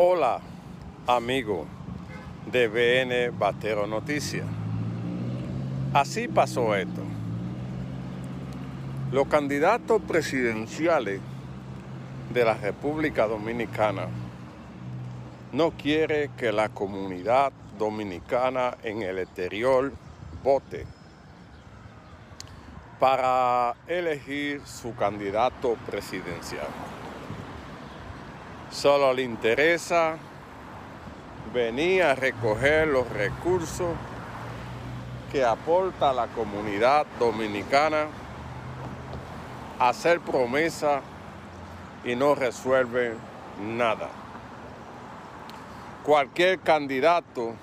Hola, amigo de BN Batero Noticias. Así pasó esto. Los candidatos presidenciales de la República Dominicana no quiere que la comunidad dominicana en el exterior vote para elegir su candidato presidencial. Solo le interesa venir a recoger los recursos que aporta la comunidad dominicana, hacer promesa y no resuelve nada. Cualquier candidato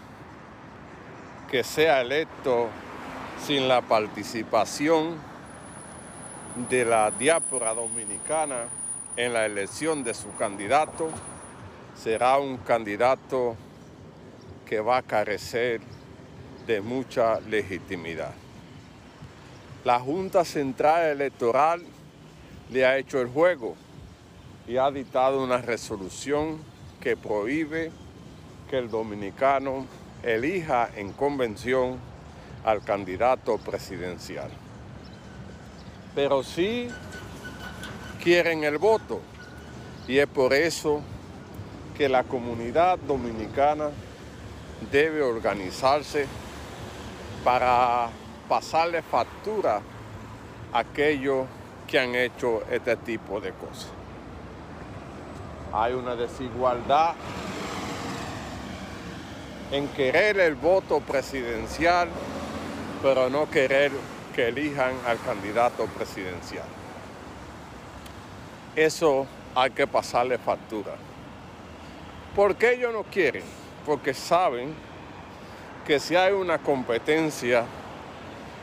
que sea electo sin la participación de la diáspora dominicana en la elección de su candidato, será un candidato que va a carecer de mucha legitimidad. La Junta Central Electoral le ha hecho el juego y ha dictado una resolución que prohíbe que el dominicano elija en convención al candidato presidencial. Pero sí quieren el voto. Y es por eso que la comunidad dominicana debe organizarse para pasarle factura a aquellos que han hecho este tipo de cosas. Hay una desigualdad en querer el voto presidencial, pero no querer que elijan al candidato presidencial. Eso hay que pasarle factura. ¿Por qué ellos no quieren? Porque saben que si hay una competencia,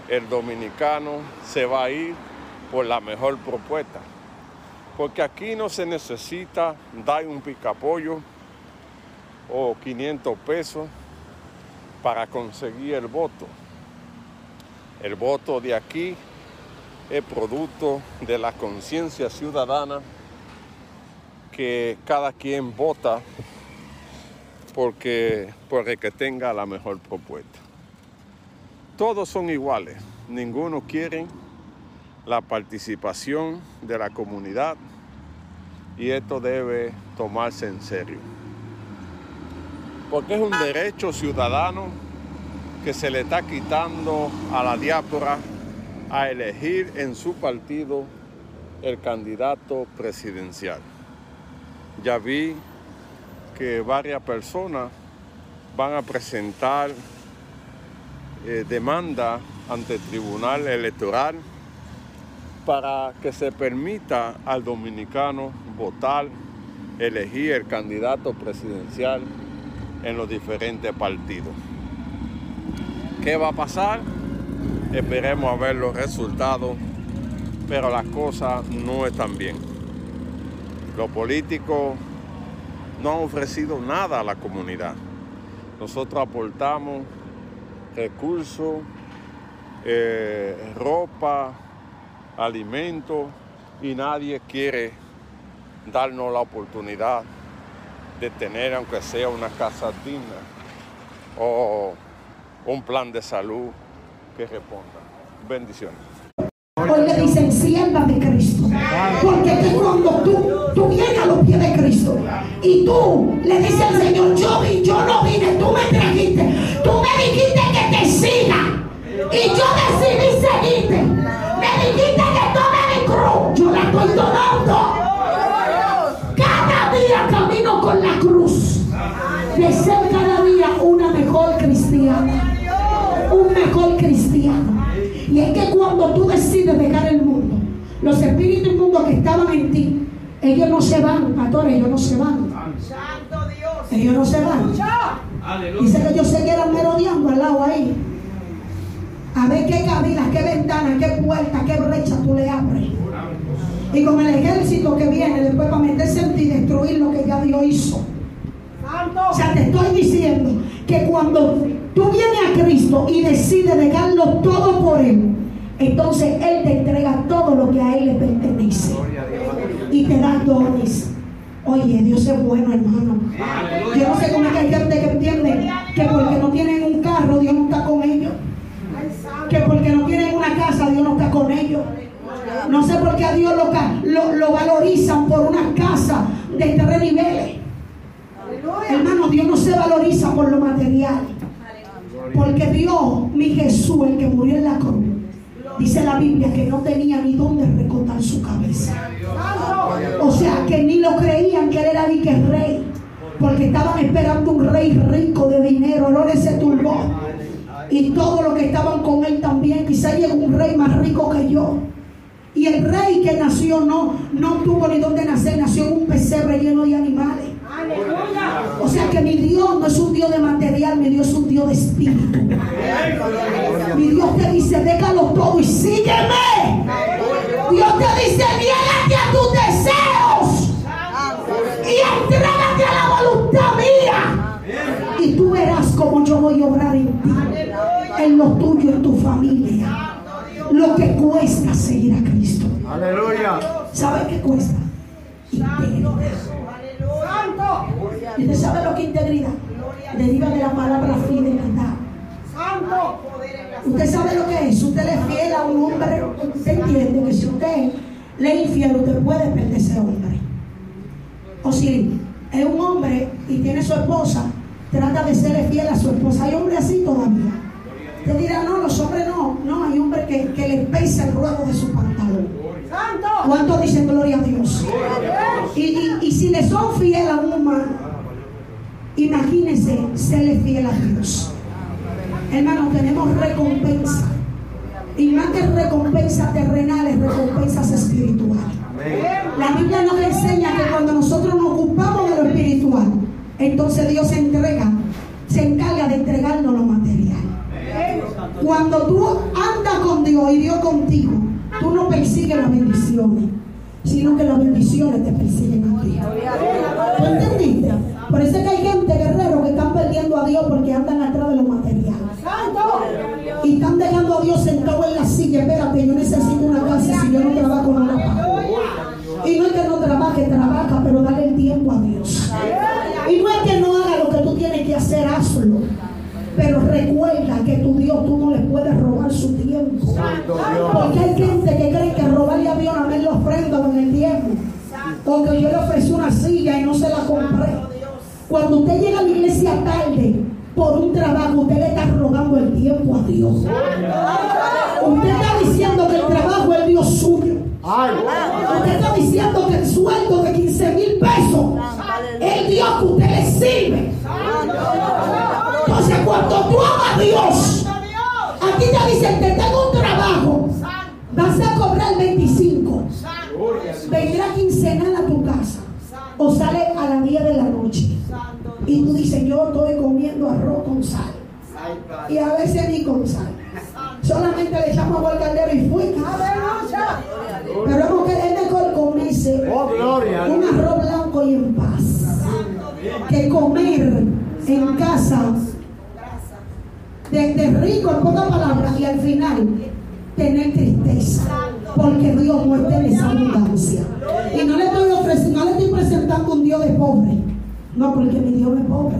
el dominicano se va a ir por la mejor propuesta. Porque aquí no se necesita dar un picapollo o 500 pesos para conseguir el voto. El voto de aquí es producto de la conciencia ciudadana que cada quien vota porque, que tenga la mejor propuesta. Todos son iguales, ninguno quiere la participación de la comunidad y esto debe tomarse en serio. Porque es un derecho ciudadano que se le está quitando a la diáspora a elegir en su partido el candidato presidencial. Ya vi que varias personas van a presentar eh, demanda ante el Tribunal Electoral para que se permita al dominicano votar, elegir el candidato presidencial en los diferentes partidos. ¿Qué va a pasar? Esperemos a ver los resultados, pero las cosas no están bien. Los políticos no han ofrecido nada a la comunidad. Nosotros aportamos recursos, eh, ropa, alimentos y nadie quiere darnos la oportunidad de tener, aunque sea una casa digna o un plan de salud que responda. Bendiciones. Hoy le dicen sierva de Cristo. Porque que cuando tú, tú vienes a los pies de Cristo y tú le dices al Señor, yo vi, yo no vine, tú me trajiste, tú me dijiste que te siga. Y yo decidí seguirte. Me dijiste los espíritus inmundos que estaban en ti, ellos no se van, pastores, ellos no se van. Ellos no se van. Dice que ellos siguieran merodeando al lado ahí. A ver qué cabinas, qué ventanas, qué puertas, qué brechas tú le abres. Y con el ejército que viene después para meterse en ti y destruir lo que ya Dios hizo. O sea, te estoy diciendo que cuando tú vienes a Cristo y decides dejarlo todo por Él, entonces Él te entrega todo lo que a Él le pertenece. Y te da dones. Oye, Dios es bueno, hermano. Yo no sé cómo es que hay gente que entiende que porque no tienen un carro, Dios no está con ellos. Que porque no tienen una casa, Dios no está con ellos. No sé por qué a Dios lo, lo, valorizan por una casa de tres niveles. Hermano, Dios no se valoriza por lo material. Porque Dios, mi Jesús, el que murió en la cruz, dice la Biblia que no tenía ni dónde recortar su cabeza. O sea, que ni lo creían que él era ni que rey. Porque estaban esperando un rey rico de dinero. No se turbó. Y todo lo que estaban con él también. Quizá llegó un rey más rico que yo. Y el rey que nació no, no tuvo ni dónde nacer, nació en un pesebre lleno de animales. Mi Dios no es un Dios de material, mi Dios es un Dios de espíritu. Mi Dios te dice, déjalo todo y sígueme. Dios te dice, niégate a tus deseos y entrégate a la voluntad mía. Y tú verás cómo yo voy a obrar en ti, en lo tuyo, en tu familia. Lo que cuesta seguir a Cristo. Aleluya. ¿Sabe qué cuesta? Integridad. ¿Y usted sabe lo que integridad? Deriva de la palabra fidelidad. Santo. Usted sabe lo que es. Usted le es fiel a un hombre. Usted entiende que si usted le es infiel, usted puede perder ese hombre. O si es un hombre y tiene su esposa, trata de serle fiel a su esposa. Hay hombres así todavía. Usted dirá, no, los hombres no. No, hay hombres que, que le pesa el ruedo de su pantalón. ¿Cuánto dicen gloria a Dios? Le son fiel a un humano, imagínense serle fiel a Dios. Hermano, tenemos recompensa. Y más que recompensas terrenales, recompensas espirituales. La Biblia nos enseña que cuando nosotros nos ocupamos de lo espiritual, entonces Dios se entrega, se encarga de entregarnos lo material. Cuando tú andas con Dios y Dios contigo, tú no persigues las bendiciones, sino que las bendiciones te persiguen a ti. ¿Tú entendiste? Por eso es que hay gente, guerrero, que están perdiendo a Dios porque andan atrás de lo material. Y están dejando a Dios sentado en la silla. Espérate, yo necesito una casa si yo no trabajo, no la pago. Y no es que no trabaje, trabaja, pero dale el tiempo a Dios. Y no es que no haga lo que tú tienes que hacer, hazlo. Pero recuerda que tu Dios tú no le puedes robar su tiempo. Porque hay gente que cree que robarle a Dios a mí lo ofrenda en el tiempo. Porque yo le ofrecí una silla y no se la compré. Cuando usted llega a la iglesia tarde por un trabajo, usted le está robando el tiempo a Dios. Usted está diciendo que el trabajo es Dios suyo. Usted está diciendo que el sueldo de a Dios, aquí te dicen, te tengo un trabajo, vas a cobrar 25. Vendrá quincenal a tu casa. O sale a las 10 de la noche. Y tú dices, yo estoy comiendo arroz con sal. Y a veces ni con sal. Solamente le echamos agua al caldero y fui. Pero hemos querido comerse. Un arroz blanco y en paz. Que comer en casa de, rico en pocas palabras y al final tener tristeza porque Dios no en esa abundancia. Y no le estoy ofreciendo no le estoy presentando un Dios de pobre. No porque mi Dios no es pobre.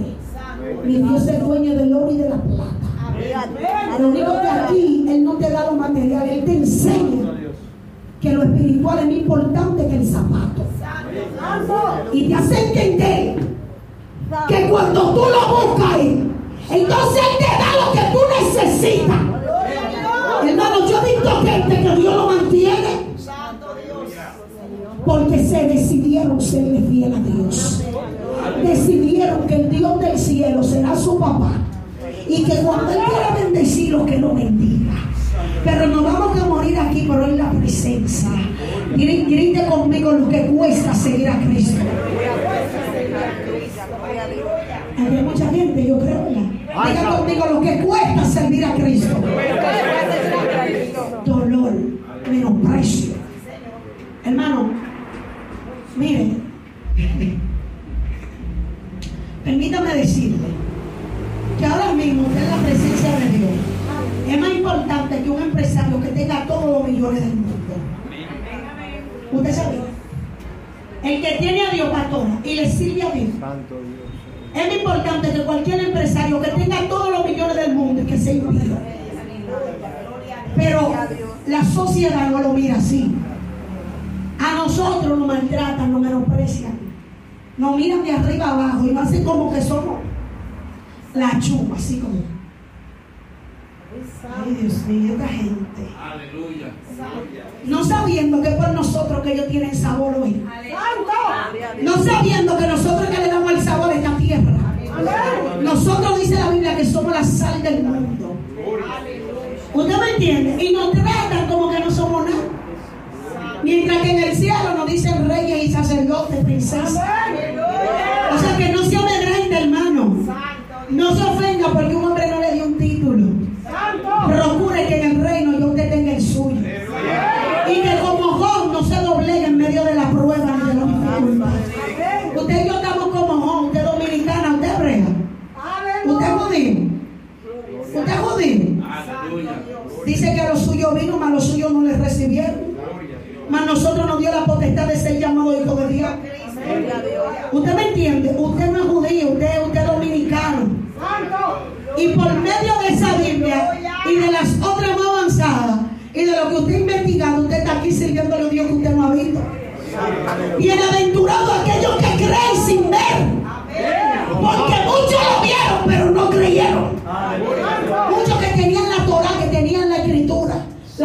Mi Dios es dueño del oro y de la plata. Lo único que aquí Él no te da lo material Él te enseña que lo espiritual es más importante que el zapato. Y te hace entender que cuando tú lo buscas entonces Él te da lo que tú necesitas. Hermano, yo he visto gente que Dios lo mantiene. Porque se decidieron serle fiel a Dios. Decidieron que el Dios del cielo será su papá. Y que cuando Él quiera bendecirlo, que lo bendiga. Pero no vamos a morir aquí por hoy la presencia. Grite conmigo lo que cuesta seguir a Cristo. Hay mucha gente, yo creo, Diga conmigo lo que cuesta servir a Cristo. Dolor, menosprecio. Hermano, mire, permítame decirle que ahora mismo usted en la presencia de Dios es más importante que un empresario que tenga todos los millones del mundo. ¿Usted sabe? El que tiene a Dios, pastora, y le sirve a Dios. Es importante que cualquier empresario que tenga todos los millones del mundo y que se impida. Pero la sociedad no lo mira así. A nosotros nos maltratan, nos menosprecian. Nos miran de arriba abajo y nos hacen como que somos la chuma, así como. Ay, Dios mío, esta gente. Aleluya. No sabiendo que por nosotros que ellos tienen sabor hoy. No sabiendo que nosotros Nosotros dice la Biblia que somos la sal del mundo. ¿Usted me entiende? Y tratan como que no somos nada. Mientras que en el cielo nos dicen reyes y sacerdotes, princesas. O sea que no se amedrente, hermano. No se ofenda porque un hombre no le dio un título. Procure que en el reino yo usted tenga el suyo. Y que como Job no se doblegue en medio de la prueba ni de la dificultad. Usted y yo estamos como Job, usted dominicana, usted hebrea. Usted es judío. Usted. Dice que a los suyos vino, mas los suyos no les recibieron. Mas nosotros nos dio la potestad de ser llamados hijos de Dios. ¿Usted me entiende? Usted no es judío, usted, usted es dominicano. Y por medio de esa Biblia y de las otras más avanzadas y de lo que usted ha investigado, usted está aquí sirviéndole a Dios que usted no ha visto. Bienaventurado aquellos que creen sin ver.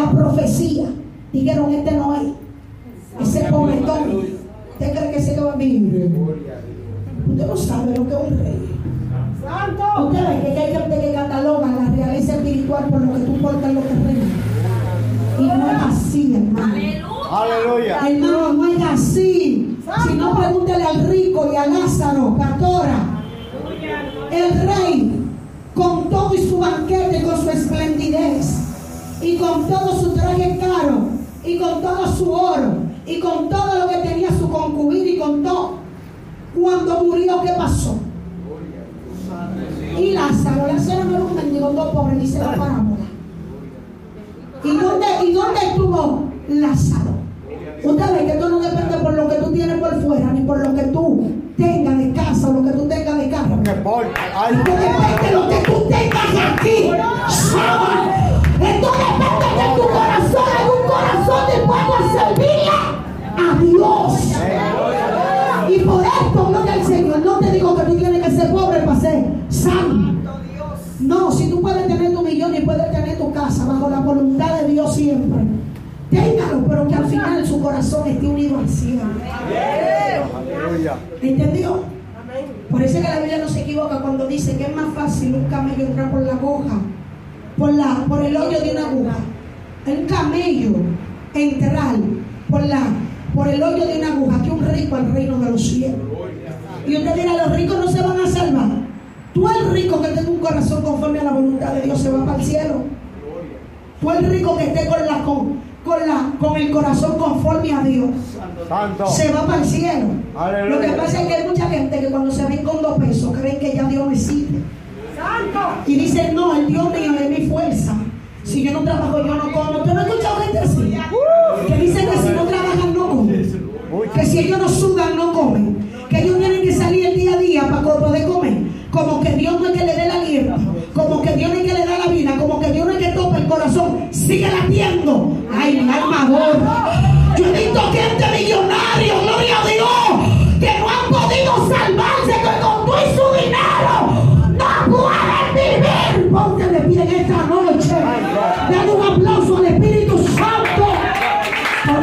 La profecía, dijeron, este no es. Ese pobretón. ¿Usted cree que se que va a vivir? Usted no sabe lo que es un rey. Usted ve que hay gente que cataloga la realeza espiritual por lo que tú portas en los terrenos. Y no es así, hermano. Aleluya. Hermano, no es así. Si no, pregúntele al rico y a Lázaro, pastora. El rey, con todo y su banquete, con su esplendidez, y con todo su traje caro, y con todo su oro, y con todo lo que tenía su concubina, y con todo, cuando murió, ¿qué pasó? Y Lázaro, Lázaro no era un mendigo, dos pobre, dice la parábola. ¿Y dónde, ¿Y dónde estuvo Lázaro? Usted ve que esto no depende por lo que tú tienes por fuera, ni por lo que tú tengas de casa o lo que tú tengas de carro. Depende de lo que tú tengas aquí. Pero que al final su corazón esté unido al cielo. ¿Entendió? Por eso es que la Biblia no se equivoca cuando dice que es más fácil un camello entrar por la aguja, por, la, por el hoyo de una aguja. El camello entrar por, la, por el hoyo de una aguja que un rico al reino de los cielos. Y usted dirá, los ricos no se van a salvar. Tú el rico que tenga un corazón conforme a la voluntad de Dios se va para el cielo. Tú el rico que esté con, la, con, con, la, con el corazón conforme a Dios Santo. se va para el cielo. Aleluya. Lo que pasa es que hay mucha gente que cuando se ven con dos pesos creen que ya Dios no existe. Y dicen, no, el Dios mío es mi fuerza. Si yo no trabajo, yo no como. ¿Tú no has escuchado gente así? Que dicen que si no trabajan, no comen. Que si ellos no sudan,